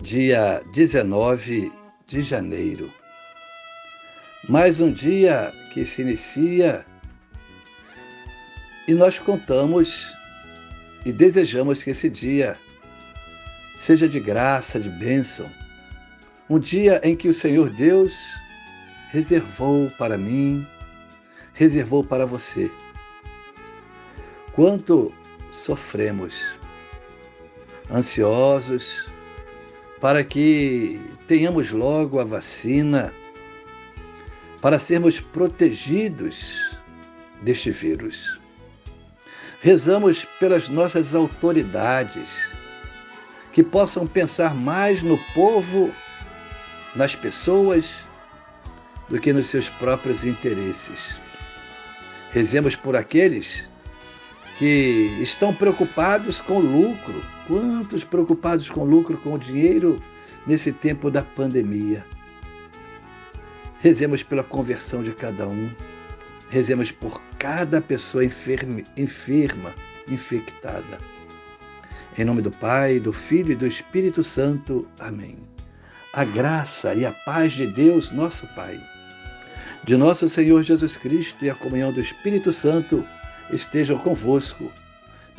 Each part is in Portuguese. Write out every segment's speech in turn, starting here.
dia 19 de janeiro. Mais um dia que se inicia e nós contamos e desejamos que esse dia seja de graça, de bênção. Um dia em que o Senhor Deus reservou para mim, reservou para você. Quanto sofremos, ansiosos, para que tenhamos logo a vacina, para sermos protegidos deste vírus. Rezamos pelas nossas autoridades, que possam pensar mais no povo, nas pessoas, do que nos seus próprios interesses. Rezemos por aqueles que estão preocupados com lucro. Quantos preocupados com lucro, com dinheiro nesse tempo da pandemia? Rezemos pela conversão de cada um. Rezemos por cada pessoa enferma, enferma, infectada. Em nome do Pai, do Filho e do Espírito Santo. Amém. A graça e a paz de Deus, nosso Pai, de nosso Senhor Jesus Cristo e a comunhão do Espírito Santo estejam convosco.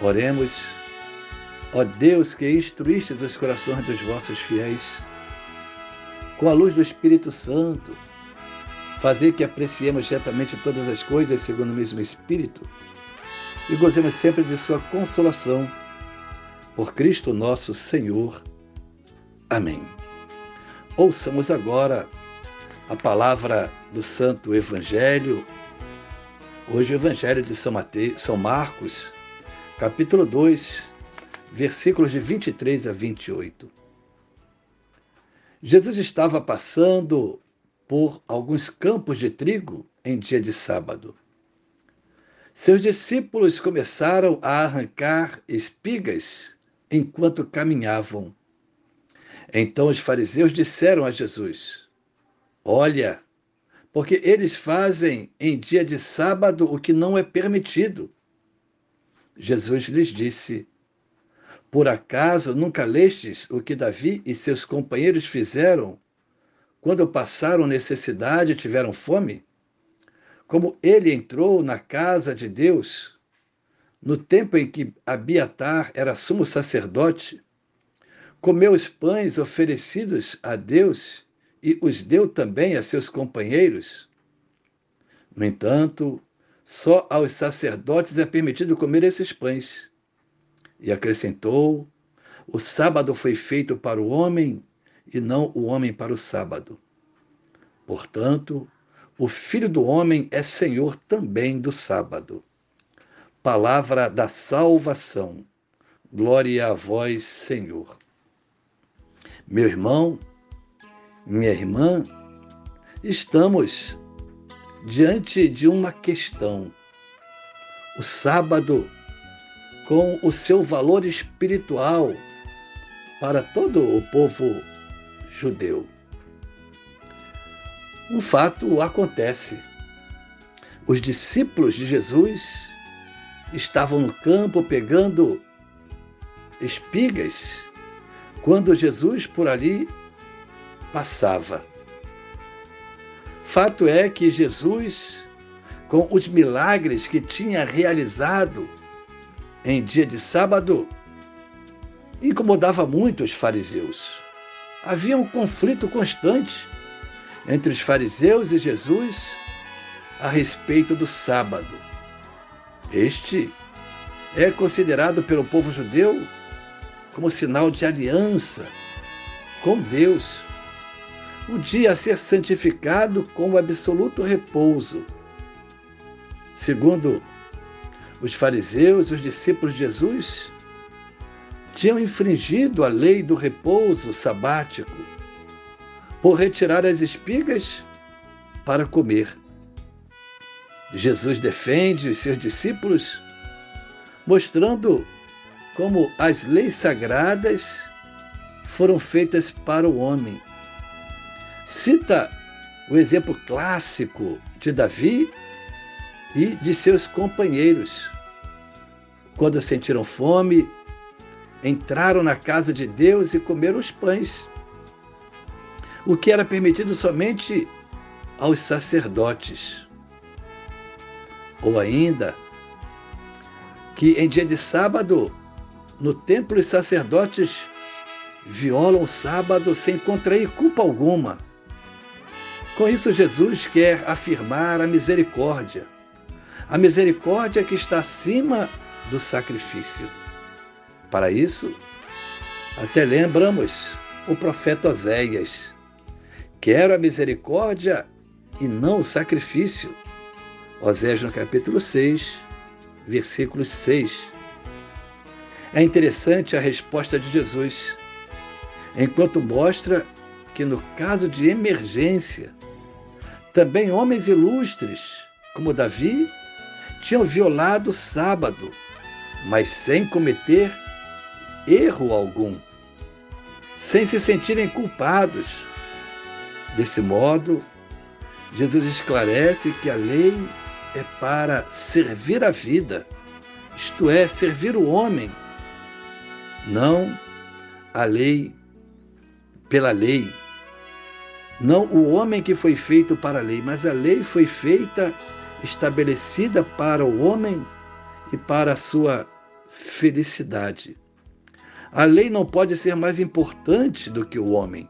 Oremos, ó Deus que instruístes os corações dos vossos fiéis, com a luz do Espírito Santo, fazer que apreciemos retamente todas as coisas segundo o mesmo Espírito e gozemos sempre de Sua consolação. Por Cristo nosso Senhor. Amém. Ouçamos agora a palavra do Santo Evangelho Hoje o Evangelho de São, Mateus, São Marcos, capítulo 2, versículos de 23 a 28. Jesus estava passando por alguns campos de trigo em dia de sábado. Seus discípulos começaram a arrancar espigas enquanto caminhavam. Então os fariseus disseram a Jesus: Olha, porque eles fazem em dia de sábado o que não é permitido. Jesus lhes disse: Por acaso nunca lestes o que Davi e seus companheiros fizeram quando passaram necessidade e tiveram fome? Como ele entrou na casa de Deus no tempo em que Abiatar era sumo sacerdote, comeu os pães oferecidos a Deus e os deu também a seus companheiros. No entanto, só aos sacerdotes é permitido comer esses pães. E acrescentou: o sábado foi feito para o homem e não o homem para o sábado. Portanto, o Filho do Homem é Senhor também do sábado. Palavra da salvação. Glória a vós, Senhor. Meu irmão, minha irmã, estamos diante de uma questão. O sábado, com o seu valor espiritual para todo o povo judeu. Um fato acontece. Os discípulos de Jesus estavam no campo pegando espigas quando Jesus por ali passava. Fato é que Jesus, com os milagres que tinha realizado em dia de sábado, incomodava muito os fariseus. havia um conflito constante entre os fariseus e Jesus a respeito do sábado. Este é considerado pelo povo judeu como sinal de aliança com Deus. O dia a ser santificado com absoluto repouso. Segundo os fariseus, os discípulos de Jesus tinham infringido a lei do repouso sabático por retirar as espigas para comer. Jesus defende os seus discípulos, mostrando como as leis sagradas foram feitas para o homem. Cita o exemplo clássico de Davi e de seus companheiros. Quando sentiram fome, entraram na casa de Deus e comeram os pães, o que era permitido somente aos sacerdotes. Ou ainda, que em dia de sábado, no templo, os sacerdotes violam o sábado sem contrair culpa alguma. Com isso, Jesus quer afirmar a misericórdia, a misericórdia que está acima do sacrifício. Para isso, até lembramos o profeta Oséias: Quero a misericórdia e não o sacrifício. Oséias no capítulo 6, versículo 6. É interessante a resposta de Jesus, enquanto mostra que no caso de emergência, também homens ilustres, como Davi, tinham violado o sábado, mas sem cometer erro algum, sem se sentirem culpados. Desse modo, Jesus esclarece que a lei é para servir a vida, isto é, servir o homem, não a lei pela lei. Não o homem que foi feito para a lei, mas a lei foi feita, estabelecida para o homem e para a sua felicidade. A lei não pode ser mais importante do que o homem.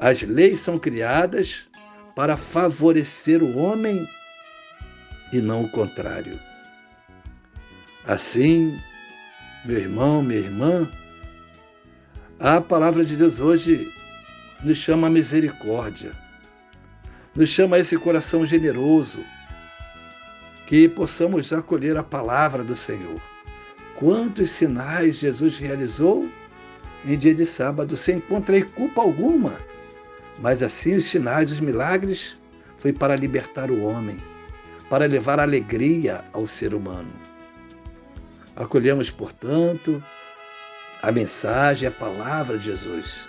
As leis são criadas para favorecer o homem e não o contrário. Assim, meu irmão, minha irmã, a palavra de Deus hoje nos chama a misericórdia, nos chama a esse coração generoso, que possamos acolher a palavra do Senhor quantos sinais Jesus realizou em dia de sábado sem encontrar culpa alguma. Mas assim os sinais, os milagres, foi para libertar o homem, para levar alegria ao ser humano. Acolhemos, portanto, a mensagem, a palavra de Jesus.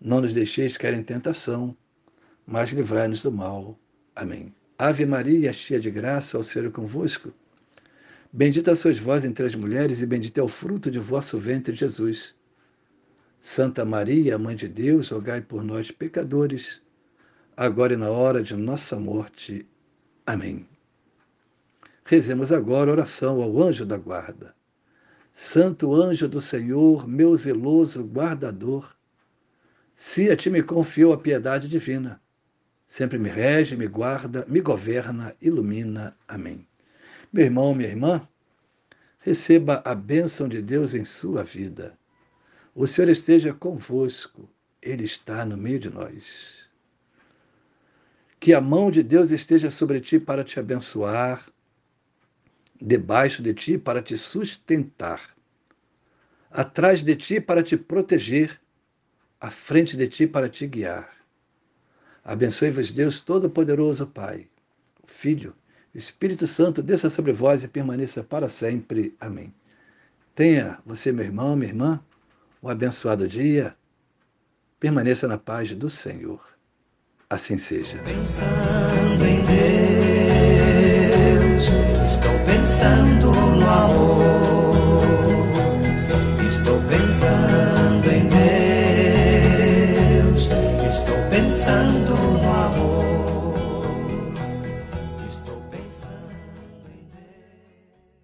Não nos deixeis cair em tentação, mas livrai-nos do mal. Amém. Ave Maria, cheia de graça, ao Senhor convosco. Bendita sois vós entre as mulheres, e bendito é o fruto de vosso ventre, Jesus. Santa Maria, Mãe de Deus, rogai por nós, pecadores, agora e na hora de nossa morte. Amém. Rezemos agora oração ao anjo da guarda. Santo anjo do Senhor, meu zeloso guardador, se a ti me confiou a piedade divina, sempre me rege, me guarda, me governa, ilumina. Amém. Meu irmão, minha irmã, receba a bênção de Deus em sua vida. O Senhor esteja convosco, Ele está no meio de nós. Que a mão de Deus esteja sobre ti para te abençoar, debaixo de ti para te sustentar, atrás de ti para te proteger, à frente de ti para te guiar. Abençoe-vos, Deus Todo-Poderoso, Pai, Filho Espírito Santo desça sobre vós e permaneça para sempre. Amém. Tenha você, meu irmão, minha irmã, um abençoado dia. Permaneça na paz do Senhor. Assim seja. Pensando